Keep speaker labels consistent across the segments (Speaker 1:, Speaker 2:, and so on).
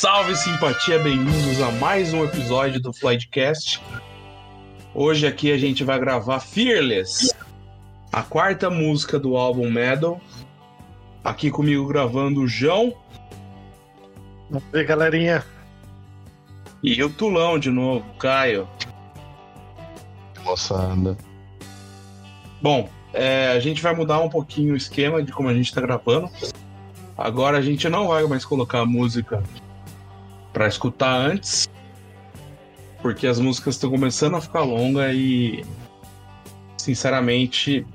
Speaker 1: Salve simpatia, bem-vindos a mais um episódio do Floydcast. Hoje aqui a gente vai gravar Fearless, a quarta música do álbum Metal. Aqui comigo gravando o João.
Speaker 2: E galerinha.
Speaker 1: E o Tulão de novo, Caio.
Speaker 3: Moçada.
Speaker 1: Bom, é, a gente vai mudar um pouquinho o esquema de como a gente está gravando. Agora a gente não vai mais colocar a música para escutar antes, porque as músicas estão começando a ficar longas e, sinceramente,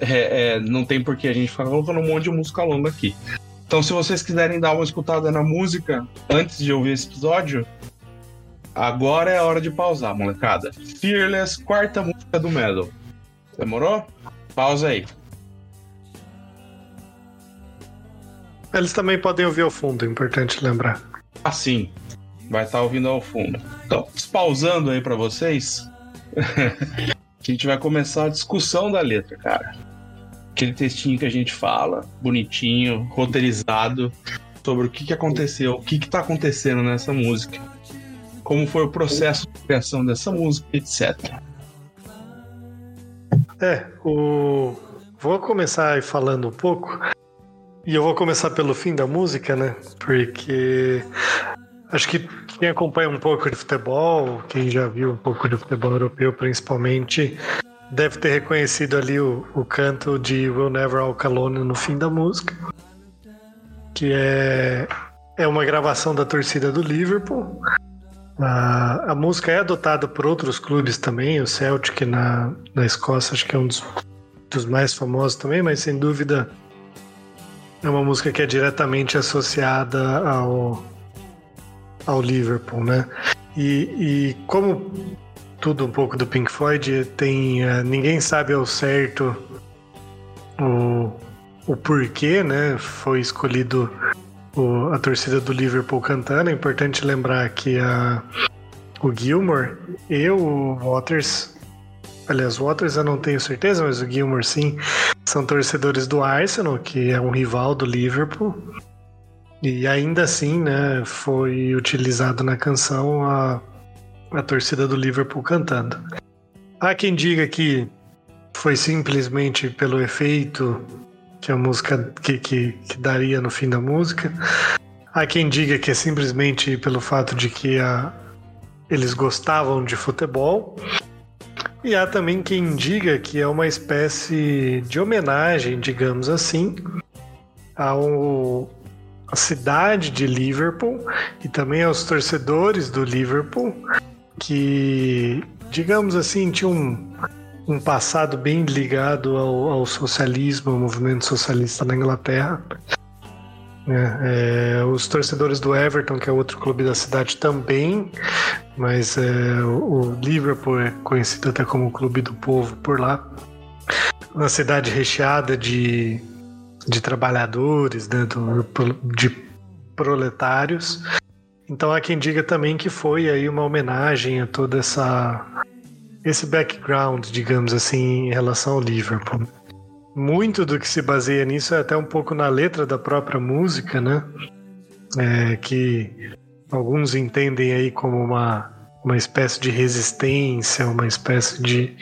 Speaker 1: é, é, não tem por que a gente ficar colocando um monte de música longa aqui. Então, se vocês quiserem dar uma escutada na música antes de ouvir esse episódio, agora é a hora de pausar, molecada. Fearless, quarta música do Metal. Demorou? Pausa aí.
Speaker 2: Eles também podem ouvir ao fundo, é importante lembrar.
Speaker 1: Assim, vai estar tá ouvindo ao fundo. Então, pausando aí para vocês, a gente vai começar a discussão da letra, cara. Aquele textinho que a gente fala, bonitinho, roteirizado, sobre o que, que aconteceu, o que, que tá acontecendo nessa música, como foi o processo de criação dessa música, etc.
Speaker 2: É, o... vou começar falando um pouco. E eu vou começar pelo fim da música, né? Porque acho que quem acompanha um pouco de futebol, quem já viu um pouco de futebol europeu principalmente, deve ter reconhecido ali o, o canto de Will Never Walk Alone no fim da música, que é, é uma gravação da torcida do Liverpool. A, a música é adotada por outros clubes também, o Celtic na, na Escócia acho que é um dos, dos mais famosos também, mas sem dúvida é uma música que é diretamente associada ao, ao Liverpool, né? E, e como tudo um pouco do Pink Floyd, tem uh, ninguém sabe ao certo o, o porquê, né? Foi escolhido o, a torcida do Liverpool cantando. É importante lembrar que a, o Gilmore e o Waters Aliás, o Waters eu não tenho certeza, mas o Gilmore sim, são torcedores do Arsenal, que é um rival do Liverpool. E ainda assim, né, foi utilizado na canção a, a torcida do Liverpool cantando. Há quem diga que foi simplesmente pelo efeito que a música que, que, que daria no fim da música. Há quem diga que é simplesmente pelo fato de que a, eles gostavam de futebol. E há também quem diga que é uma espécie de homenagem, digamos assim, ao a cidade de Liverpool e também aos torcedores do Liverpool que, digamos assim, tinham um, um passado bem ligado ao, ao socialismo, ao movimento socialista na Inglaterra. É, é, os torcedores do Everton, que é outro clube da cidade, também, mas é, o Liverpool é conhecido até como o clube do povo por lá. Uma cidade recheada de, de trabalhadores, né, do, de proletários. Então há quem diga também que foi aí uma homenagem a toda essa esse background, digamos assim, em relação ao Liverpool muito do que se baseia nisso é até um pouco na letra da própria música, né? É, que alguns entendem aí como uma, uma espécie de resistência, uma espécie de,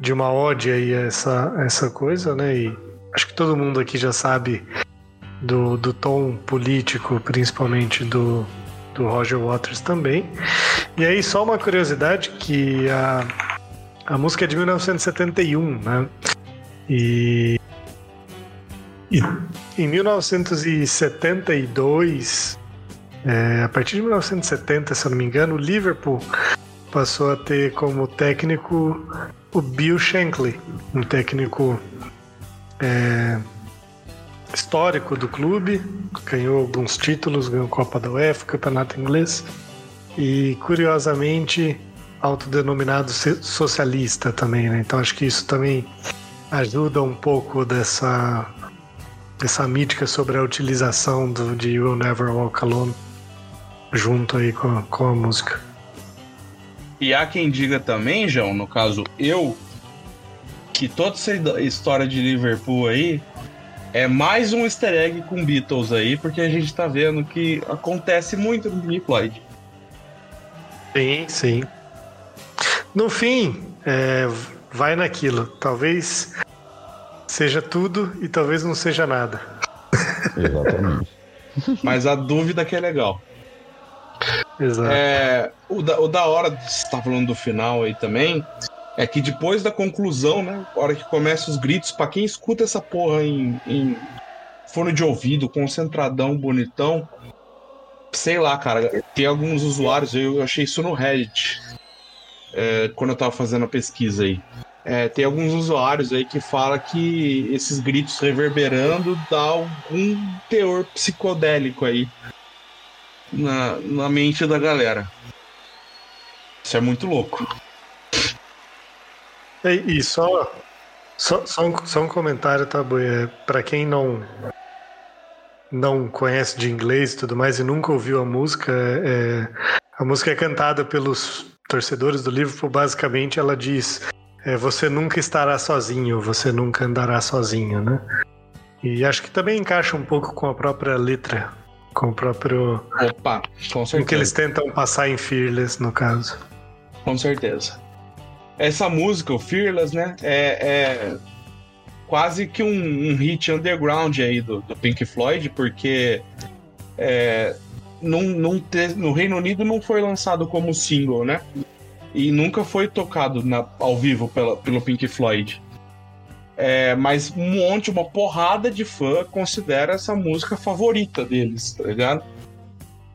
Speaker 2: de uma ódio aí a essa, essa coisa, né? E acho que todo mundo aqui já sabe do, do tom político, principalmente do, do Roger Waters também. E aí, só uma curiosidade que a, a música é de 1971, né? E, e em 1972, é, a partir de 1970, se eu não me engano, o Liverpool passou a ter como técnico o Bill Shankly, um técnico é, histórico do clube, ganhou alguns títulos, ganhou Copa da UEFA, Campeonato Inglês e curiosamente autodenominado socialista também, né? Então acho que isso também ajuda um pouco dessa dessa mítica sobre a utilização do, de You Will Never Walk Alone junto aí com, com a música.
Speaker 1: E há quem diga também, João, no caso eu, que toda essa história de Liverpool aí É mais um easter egg com Beatles aí, porque a gente tá vendo que acontece muito no Pink Floyd.
Speaker 2: Sim, sim. No fim, é, vai naquilo. Talvez seja tudo e talvez não seja nada.
Speaker 3: Exatamente.
Speaker 1: Mas a dúvida que é legal.
Speaker 2: Exato.
Speaker 1: É, o, da, o da hora, você tá falando do final aí também, é que depois da conclusão, né? Hora que começa os gritos, pra quem escuta essa porra em, em fone de ouvido, concentradão, bonitão, sei lá, cara, tem alguns usuários, eu achei isso no Reddit, é, quando eu tava fazendo a pesquisa aí. É, tem alguns usuários aí que fala que esses gritos reverberando dá algum teor psicodélico aí na, na mente da galera. Isso é muito louco.
Speaker 2: E, e só, só, só, um, só um comentário, tá, Boi? É, pra quem não, não conhece de inglês e tudo mais e nunca ouviu a música, é, a música é cantada pelos torcedores do Liverpool. Basicamente, ela diz: é, Você nunca estará sozinho, você nunca andará sozinho, né? E acho que também encaixa um pouco com a própria letra, com o próprio.
Speaker 1: Opa, com
Speaker 2: Com o que eles
Speaker 1: certeza.
Speaker 2: tentam passar em Fearless, no caso.
Speaker 1: Com certeza. Essa música, o Fearless, né? É, é quase que um, um hit underground aí do, do Pink Floyd, porque é, não, não te- no Reino Unido não foi lançado como single, né? E nunca foi tocado na- ao vivo pela- pelo Pink Floyd. É, mas um monte, uma porrada de fã considera essa música favorita deles, tá ligado?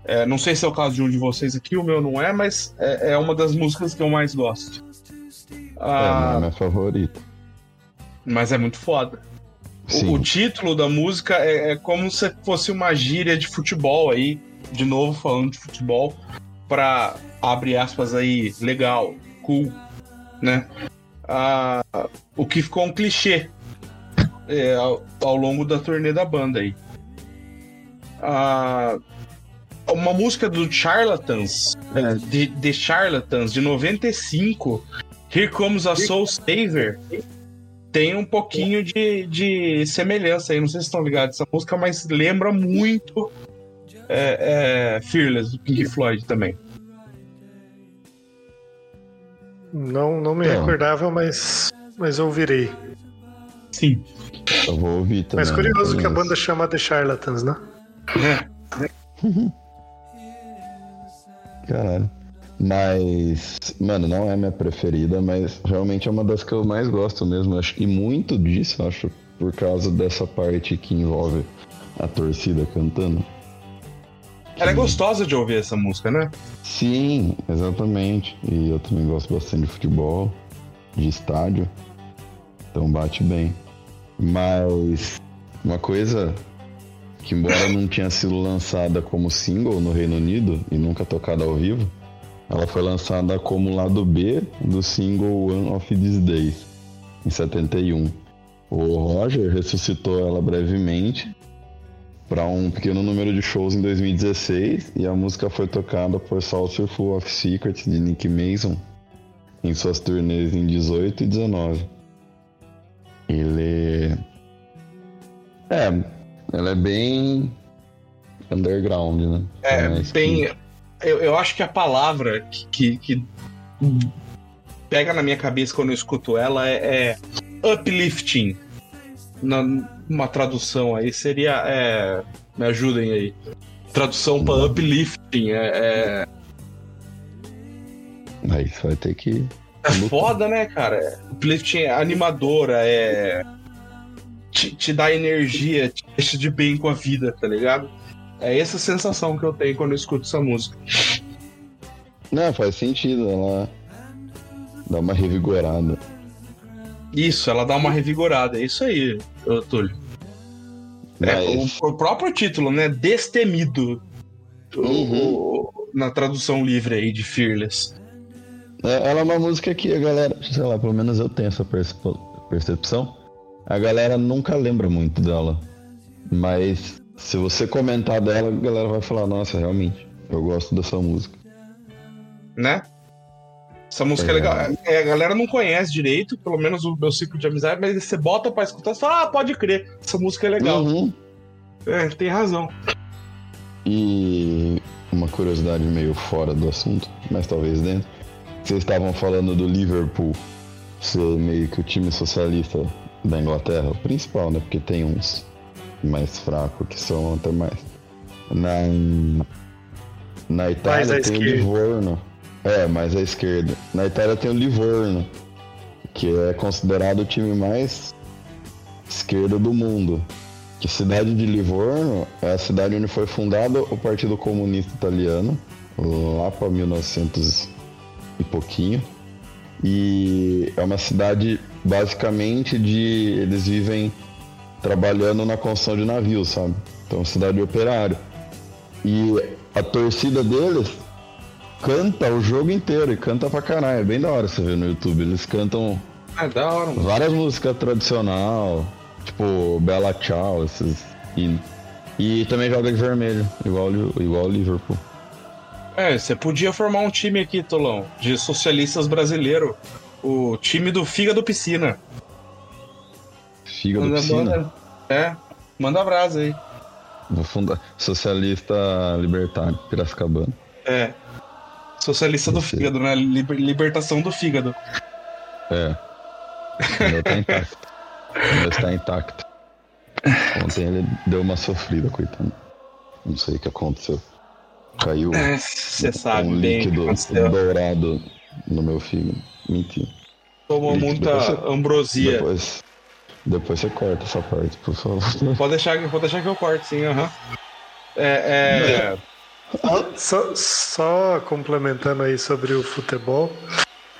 Speaker 1: É, não sei se é o caso de um de vocês aqui, o meu não é, mas é, é uma das músicas que eu mais gosto.
Speaker 3: É, não é
Speaker 1: Ah,
Speaker 3: minha favorita.
Speaker 1: mas é muito foda. O, o título da música é, é como se fosse uma gíria de futebol aí, de novo falando de futebol, pra, abre aspas aí, legal, cool, né? Ah, o que ficou um clichê é, ao, ao longo da turnê da banda aí. Ah, uma música do Charlatans, é, de, de Charlatans, de 95, Here Comes a Soul Saver, tem um pouquinho de, de semelhança aí. Não sei se estão ligados essa música, mas lembra muito é, é, Fearless, do Pink Floyd também.
Speaker 2: Não, não me
Speaker 3: Então.
Speaker 2: recordava, mas, mas eu virei.
Speaker 1: Sim.
Speaker 3: Eu vou ouvir também.
Speaker 2: Mas curioso
Speaker 3: não
Speaker 2: que a banda chama The Charlatans, né?
Speaker 3: Caralho. Mas, mano, não é minha preferida, mas realmente é uma das que eu mais gosto mesmo. Acho que muito disso, acho, por causa dessa parte que envolve a torcida cantando.
Speaker 1: Ela é gostosa de ouvir essa música, né?
Speaker 3: Sim, exatamente. E eu também gosto bastante de futebol, de estádio. Então bate bem. Mas uma coisa que embora não tinha sido lançada como single no Reino Unido e nunca tocada ao vivo, ela foi lançada como lado B do single One of These Days, em 71. O Roger ressuscitou ela brevemente para um pequeno número de shows em 2016 e a música foi tocada por Saucerful of Secrets de Nick Mason em suas turnês em 18 e 19. Ele é, ela é bem underground, né?
Speaker 1: É,
Speaker 3: Mais
Speaker 1: bem.
Speaker 3: que-
Speaker 1: Eu, eu acho que a palavra que, que, que pega na minha cabeça quando eu escuto ela é, é uplifting. Na, uma tradução aí seria. é, me ajudem aí. Tradução para uplifting. É, é,
Speaker 3: Aí você vai ter que
Speaker 1: é foda, né, cara? Uplifting é animadora, é. Te, te dá energia, te deixa de bem com a vida, tá ligado? É essa sensação que eu tenho quando eu escuto essa música.
Speaker 3: Não, faz sentido, ela dá uma revigorada.
Speaker 1: Isso, ela dá uma revigorada. É isso aí, Túlio. É,
Speaker 3: Mas-
Speaker 1: o, o próprio título, né? Destemido.
Speaker 3: Uhum.
Speaker 1: o- na tradução livre aí de Fearless.
Speaker 3: É, Ela é uma música que a galera, sei lá, pelo menos eu tenho essa perce- percepção. A galera nunca lembra muito dela. Mas se você comentar dela, a galera vai falar, nossa, realmente, eu gosto dessa música.
Speaker 1: né? Essa música é, é legal. É, a galera não conhece direito, pelo menos o meu ciclo de amizade, mas você bota pra escutar e fala, ah, pode crer, essa música é legal. Uhum. É, tem razão.
Speaker 3: E uma curiosidade meio fora do assunto, mas talvez dentro. Vocês estavam falando do Liverpool ser meio que o time socialista da Inglaterra, o principal, né? Porque tem uns mais fracos que são até mais. Na, na Itália tem o Livorno. É, mais à esquerda. Na Itália tem o Livorno, que é considerado o time mais esquerdo do mundo. Que cidade de Livorno é a cidade onde foi fundado o Partido Comunista Italiano, lá para 1900 e pouquinho. E é uma cidade basicamente de. Eles vivem trabalhando na construção de navios, sabe? Então, cidade de operário. E a torcida deles canta o jogo inteiro e canta pra caralho. É bem da hora você ver no YouTube. Eles cantam
Speaker 1: é da hora, mano.
Speaker 3: várias músicas tradicional, tipo Bela Tchau, esses hinos. E também joga de vermelho, igual, igual o Liverpool.
Speaker 1: É, você podia formar um time aqui, Tolão, de socialistas brasileiro. O time do Fígado Piscina.
Speaker 3: Fígado Piscina?
Speaker 1: é, manda abraço aí.
Speaker 3: Vou fundar Socialista Libertário, Piracicabana.
Speaker 1: É. Socialista do fígado, né? Liber, libertação do fígado.
Speaker 3: É. Ainda tá intacto. Ainda está intacto. Ontem ele deu uma sofrida, coitado. Não sei o que aconteceu. Caiu
Speaker 1: é, sabe
Speaker 3: um líquido dourado no meu fígado. Mentira.
Speaker 1: Tomou muita você, ambrosia.
Speaker 3: Depois, depois você corta essa parte, por favor.
Speaker 1: Pode deixar, pode deixar que eu corte, sim, aham. Uhum. É, é...
Speaker 2: Só, só, complementando aí sobre o futebol,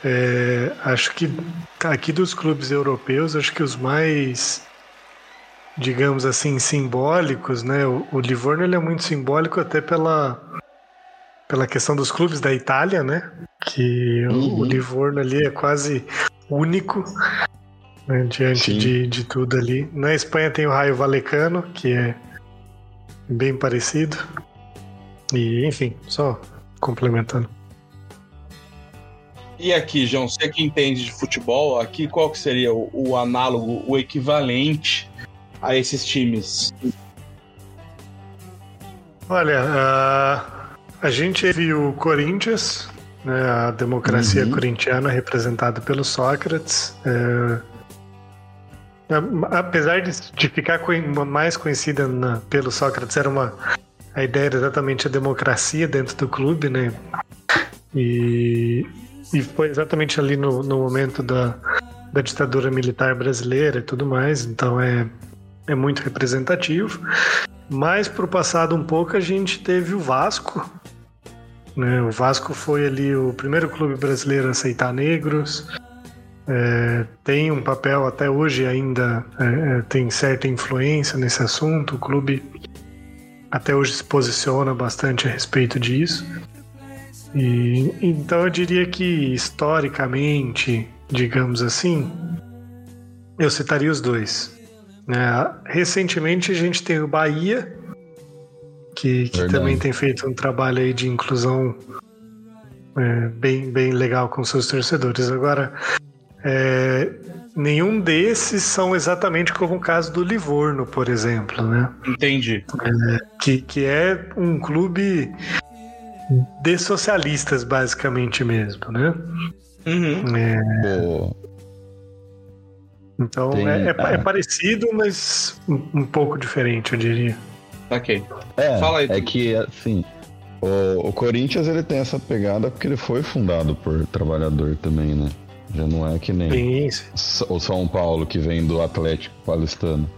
Speaker 2: é, acho que aqui dos clubes europeus, acho que os mais, digamos assim, simbólicos, né? O, o Livorno ele é muito simbólico até pela pela questão dos clubes da Itália, né? Que uhum. o Livorno ali é quase único né, diante de, de tudo ali. Na Espanha tem o Raio Valecano, que é bem parecido. E, enfim, só complementando.
Speaker 1: E aqui, João, você que entende de futebol, aqui qual que seria o, o análogo, o equivalente a esses times?
Speaker 2: Olha, uh, a gente viu o Corinthians, né, a democracia uhum. corintiana representada pelo Sócrates. É, apesar de, de ficar mais conhecida na, pelo Sócrates, era uma a ideia era exatamente a democracia dentro do clube, né? E, e foi exatamente ali no, no momento da, da ditadura militar brasileira e tudo mais, então é, é muito representativo. Mas para o passado um pouco a gente teve o Vasco, né? O Vasco foi ali o primeiro clube brasileiro a aceitar negros. É, tem um papel até hoje ainda é, é, tem certa influência nesse assunto. O clube até hoje se posiciona bastante a respeito disso. E, então eu diria que historicamente, digamos assim, eu citaria os dois. Né? Recentemente a gente tem o Bahia, que, que também tem feito um trabalho aí de inclusão é, bem, bem legal com seus torcedores. Agora, é, nenhum desses são exatamente como o caso do Livorno, por exemplo, né?
Speaker 1: Entendi.
Speaker 2: É, que, que é um clube de socialistas, basicamente mesmo, né?
Speaker 1: Uhum. É...
Speaker 2: Então Tem... é, é, é, ah. parecido, mas um, um pouco diferente, eu diria.
Speaker 1: Ok.
Speaker 3: É, Fala aí. É que, assim, o, o, Corinthians ele tem essa pegada porque ele foi fundado por trabalhador também, né? Já não é que nem Isso. o São Paulo que vem do Atlético Paulistano,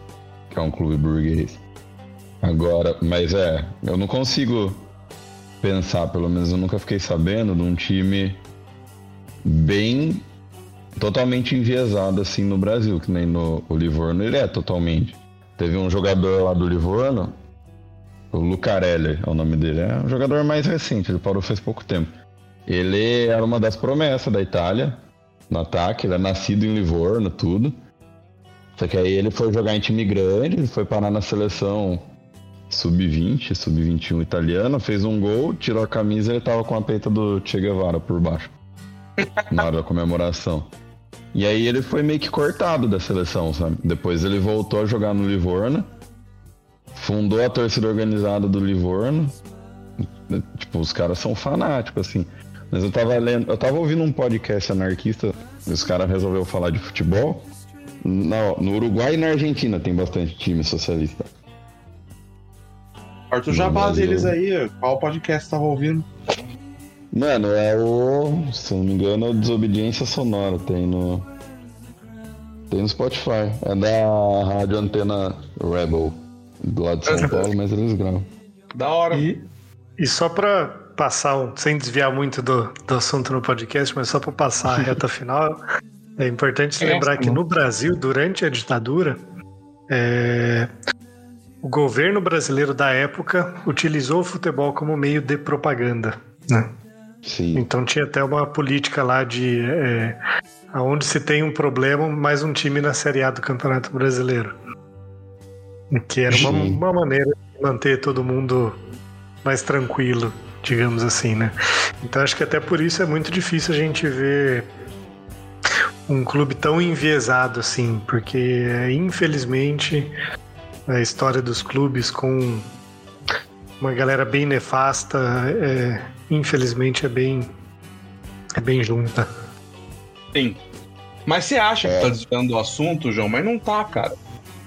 Speaker 3: que é um clube burguês. Agora, mas é, eu não consigo pensar, pelo menos eu nunca fiquei sabendo de um time bem totalmente enviesado assim no Brasil, que nem no Livorno ele é totalmente. Teve um jogador lá do Livorno o Lucarelli é o nome dele. É um jogador mais recente, ele parou faz pouco tempo. Ele era uma das promessas da Itália no ataque, ele é nascido em Livorno, tudo. Só que aí ele foi jogar em time grande, ele foi parar na seleção sub-20, sub-21 italiana, fez um gol, tirou a camisa e ele tava com a peita do Che Guevara por baixo. na hora da comemoração. E aí ele foi meio que cortado da seleção, sabe? Depois ele voltou a jogar no Livorno, fundou a torcida organizada do Livorno. Tipo, os caras são fanáticos, assim. Mas eu tava lendo, eu tava ouvindo um podcast anarquista, os caras resolveu falar de futebol. No, no Uruguai e na Argentina tem bastante time socialista.
Speaker 1: Arthur Jabá deles aí, qual podcast tava ouvindo?
Speaker 3: Mano, é o. Se não me engano, é o Desobediência Sonora. Tem no. Tem no Spotify. É da Rádio Antena Rebel. Do lado de São Paulo, mas eles gravam.
Speaker 1: Da hora.
Speaker 2: E, e só pra passar, um, sem desviar muito do, do assunto no podcast, mas só pra passar a reta final, é importante se lembrar que no Brasil, durante a ditadura, é, o governo brasileiro da época utilizou o futebol como meio de propaganda. Né?
Speaker 3: Sim.
Speaker 2: Então tinha até uma política lá de é, aonde se tem um problema, mais um time na Série A do Campeonato Brasileiro. Que era uma, uma maneira de manter todo mundo mais tranquilo, digamos assim, né? Então acho que até por isso é muito difícil a gente ver um clube tão enviesado assim, porque infelizmente a história dos clubes com uma galera bem nefasta, é, infelizmente é bem é bem junta.
Speaker 1: Sim. Mas você acha que tá desviando do assunto, João? Mas não tá, cara.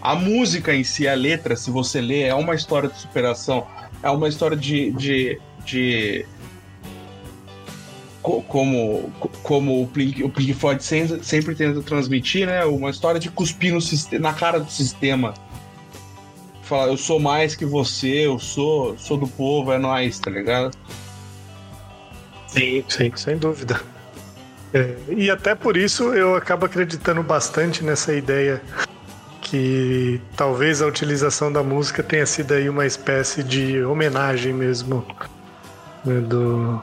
Speaker 1: A música em si, a letra, se você ler, é uma história de superação. É uma história de. de, de como, como o Pink, o Pink Floyd sempre, tenta transmitir, né? Uma história de cuspir no, na cara do sistema falar, eu sou mais que você, eu sou, sou do povo, é nós, tá ligado?
Speaker 2: Sim, sim, sem dúvida. É, e até por isso eu acabo acreditando bastante nessa ideia que talvez a utilização da música tenha sido aí uma espécie de homenagem mesmo né, do,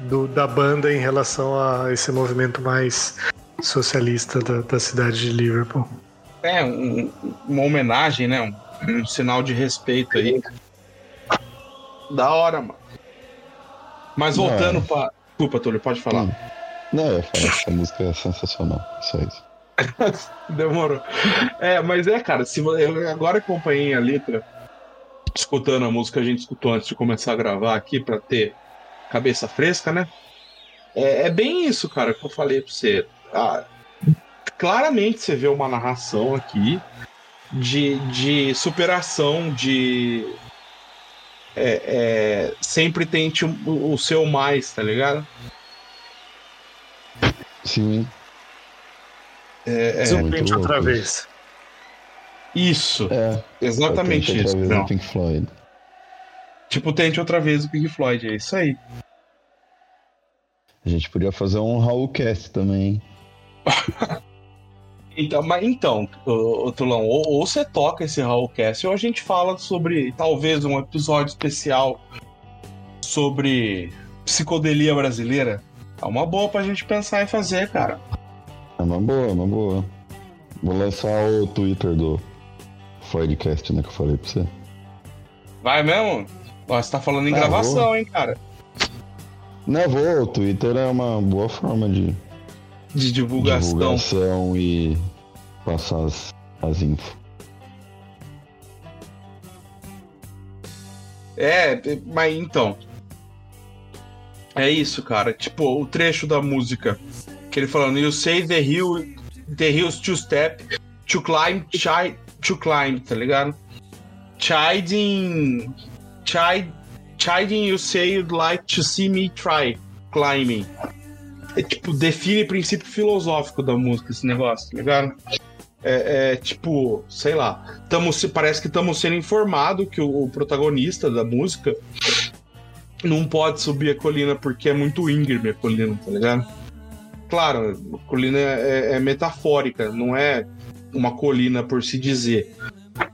Speaker 2: do, da banda em relação a esse movimento mais socialista da, da cidade de Liverpool
Speaker 1: é, um, uma homenagem, né? Um, um, sinal de respeito aí. Da hora, mano. Mas voltando para. Desculpa, Túlio, pode falar. Hum.
Speaker 3: Não, eu falo que essa música é sensacional. Só isso.
Speaker 1: Demorou. É, mas é, cara, se eu agora acompanhei a letra, escutando a música que a gente escutou antes de começar a gravar aqui para ter cabeça fresca, né? É, é, bem isso, cara, que eu falei pra você. Ah, claramente você vê uma narração aqui de, de superação, de. É, é, sempre tente o, o, seu mais, tá ligado?
Speaker 3: Sim.
Speaker 2: É, é, tente outra vez.
Speaker 1: Isso. É, exatamente isso. Outra vez Pink Floyd. Tipo, tente outra vez o Pink Floyd, é isso aí.
Speaker 3: A gente podia fazer um Raul Cast também.
Speaker 1: Então, mas então, Tulão, ou, ou, você toca esse Hallcast, ou a gente fala sobre talvez um episódio especial sobre psicodelia brasileira. É uma boa pra gente pensar e fazer, cara.
Speaker 3: É uma boa, é uma boa. Vou lançar o Twitter do Floydcast, né, que eu falei pra você.
Speaker 1: Vai mesmo? Ó, você tá falando em ah, gravação, vou. hein, cara?
Speaker 3: Não, vou. O Twitter é uma boa forma de
Speaker 1: de divulgação.
Speaker 3: Divulgação e passar as, as infos.
Speaker 1: É, mas então. É isso, cara. Tipo, o trecho da música que ele falando, you say the hill, the hills to step, to climb, chide, to climb, tá ligado? Chiding, chide, chiding, you say you'd like to see me try climbing é, tipo, define princípio filosófico da música, esse negócio, tá ligado? É, é, tipo, sei lá, tamo, parece que estamos sendo informado que o, o, protagonista da música não pode subir a colina porque é muito íngreme a colina, tá ligado? Claro, a colina é, é metafórica, não é uma colina por se dizer,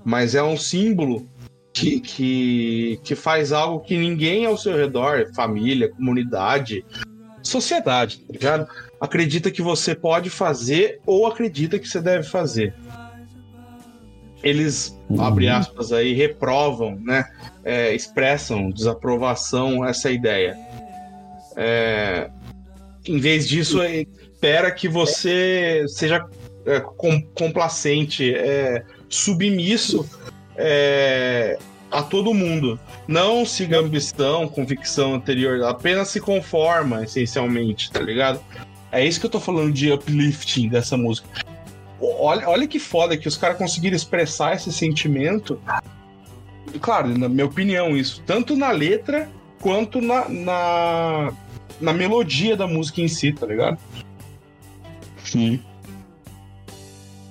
Speaker 1: mas é um símbolo que, que, que faz algo que ninguém ao seu redor, família, comunidade, sociedade, tá ligado? Acredita que você pode fazer ou acredita que você deve fazer. Eles, uhum. abre aspas aí, reprovam, né? É, expressam desaprovação essa ideia. É, Em vez disso, espera que você seja é, com, complacente, é, submisso é, a todo mundo. Não siga ambição, convicção anterior, apenas se conforma, essencialmente, tá ligado? É isso que eu tô falando de uplifting dessa música. Olha, olha que foda que os caras conseguiram expressar esse sentimento. Claro, na minha opinião, isso. Tanto na letra quanto na, na, na melodia da música em si, tá ligado?
Speaker 3: Sim.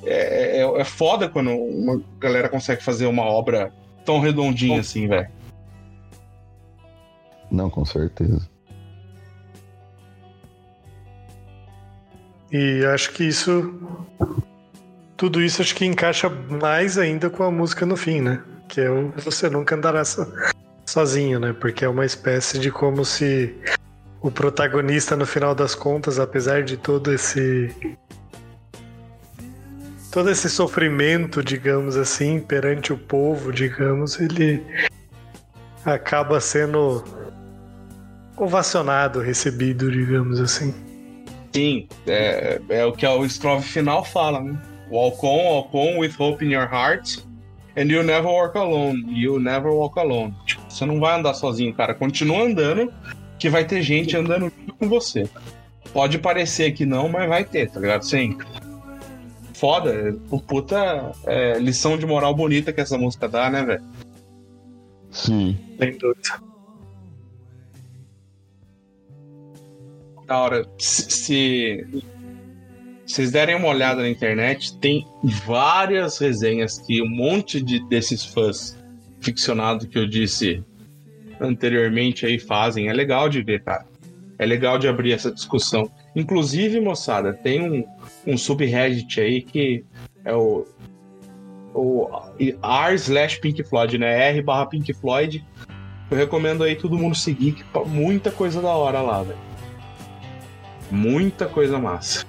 Speaker 1: É, é, é foda quando uma galera consegue fazer uma obra tão redondinha assim, velho.
Speaker 3: Não, com certeza.
Speaker 2: E acho que isso. Tudo isso acho que encaixa mais ainda com a música no fim, né? Que é o Você Nunca Andará so, Sozinho, né? Porque é uma espécie de como se o protagonista, no final das contas, apesar de todo esse. Todo esse sofrimento, digamos assim, perante o povo, digamos, ele acaba sendo ovacionado, recebido, digamos assim.
Speaker 1: Sim, é, é o que o estrofe final fala, né? Walk on, walk on with hope in your heart, and you'll never walk alone. You'll never walk alone. Tipo, você não vai andar sozinho, cara. Continua andando, que vai ter gente andando junto com você. Pode parecer que não, mas vai ter, tá ligado? Sempre. Foda, o puta é, lição de moral bonita que essa música dá, né, velho?
Speaker 3: Sim.
Speaker 2: Sem dúvida.
Speaker 1: Da hora. Se, se vocês derem uma olhada na internet, tem várias resenhas que um monte de, desses fãs ficcionados que eu disse anteriormente aí fazem. É legal de ver, cara. É legal de abrir essa discussão. Inclusive, moçada, tem um, um subreddit aí que é o, o r slash Pink Floyd, né? R barra Pink Floyd. Eu recomendo aí todo mundo seguir, que muita coisa da hora lá, velho. Muita coisa massa.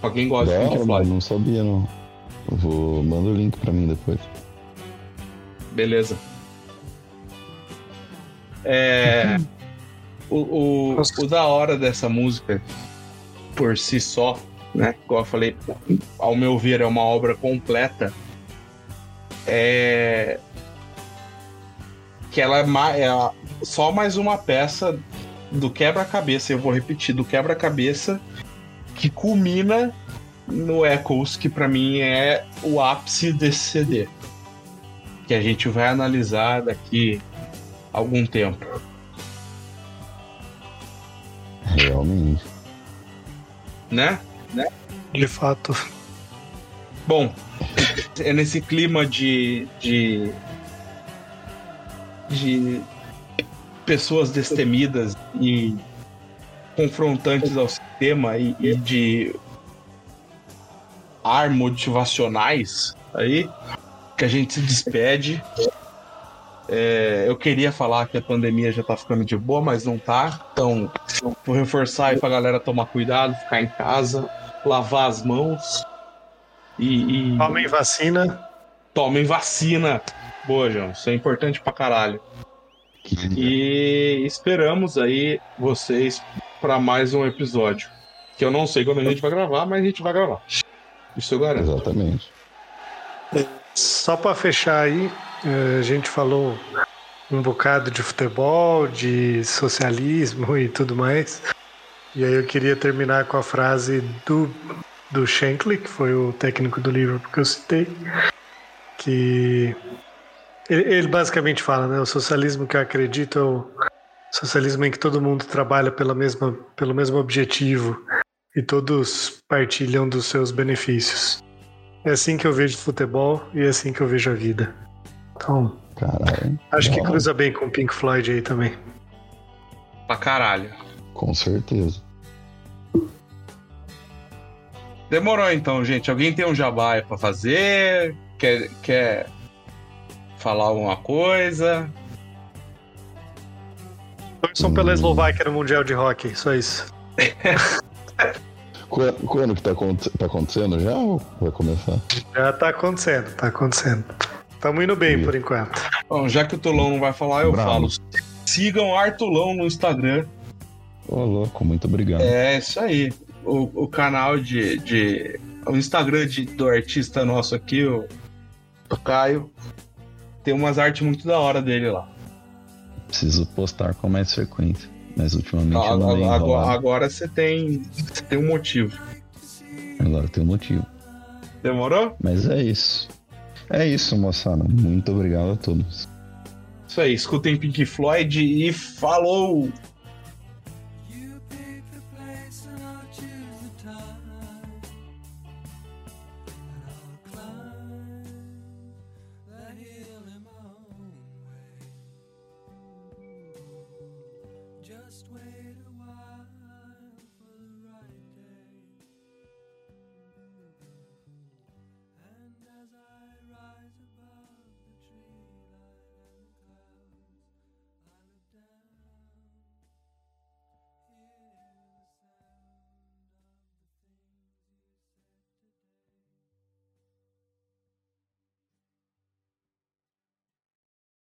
Speaker 1: Pra quem gosta
Speaker 3: Da
Speaker 1: de Pink
Speaker 3: hora,
Speaker 1: Floyd.
Speaker 3: mano, não sabia não. Eu vou. Manda o link pra mim depois.
Speaker 1: Beleza. É. O, o, o da hora dessa música, por si só, né? Como eu falei, ao meu ver, é uma obra completa. É. Que ela é, ma- é só mais uma peça do quebra-cabeça, eu vou repetir, do quebra-cabeça que culmina no Echoes, que pra mim é o ápice desse CD que a gente vai analisar daqui algum tempo.
Speaker 3: Realmente.
Speaker 1: Né?
Speaker 2: De fato.
Speaker 1: Bom, é nesse clima de, de, de pessoas destemidas e confrontantes ao sistema e, e de ar motivacionais aí que a gente se despede. É, eu queria falar que a pandemia já tá ficando de boa, mas não tá. Então, vou reforçar aí pra galera tomar cuidado, ficar em casa, lavar as mãos e, e
Speaker 2: Tomem vacina.
Speaker 1: tomem vacina. Boa, João. Isso é importante pra caralho. E esperamos aí vocês para mais um episódio. Que eu não sei quando a gente vai gravar, mas a gente vai gravar. Isso eu garanto.
Speaker 3: Exatamente.
Speaker 2: Só para fechar aí, a gente falou um bocado de futebol, de socialismo e tudo mais. E aí eu queria terminar com a frase do, do Shankly, que foi o técnico do Liverpool que eu citei, que ele, ele basicamente fala, né, o socialismo que eu acredito é o socialismo em que todo mundo trabalha pela mesma, pelo mesmo objetivo e todos partilham dos seus benefícios. É assim que eu vejo futebol e é assim que eu vejo a vida. Então,
Speaker 3: Caralho.
Speaker 2: acho que cruza bem com o Pink Floyd aí também.
Speaker 1: Pra caralho.
Speaker 3: Com certeza.
Speaker 1: Demorou então, gente. Alguém tem um jabá pra fazer? Quer, quer falar alguma coisa?
Speaker 2: Torçam pela Eslováquia no Mundial de Hockey, só isso.
Speaker 3: Quando, quando que tá, tá acontecendo já ou vai começar?
Speaker 2: Já tá acontecendo, tá acontecendo. Tamo indo bem
Speaker 3: Sim.
Speaker 2: por enquanto.
Speaker 1: Bom, já que o Tulão não vai falar, eu
Speaker 3: Bravo.
Speaker 1: falo. Sigam Artulão no Instagram.
Speaker 3: Ô, louco, muito obrigado.
Speaker 1: É isso aí. O, o canal de, de. O Instagram de, do artista nosso aqui, o, o Caio, tem umas artes muito da hora dele lá.
Speaker 3: Preciso postar com mais frequência. Mas ultimamente
Speaker 1: Ah,
Speaker 3: eu
Speaker 1: agora,
Speaker 3: agora
Speaker 1: você tem, você tem um motivo.
Speaker 3: agora tem um motivo.
Speaker 1: Demorou?
Speaker 3: Mas é isso. É isso, moçada. Muito obrigado a todos.
Speaker 1: Isso aí, escutem Pink Floyd e falou!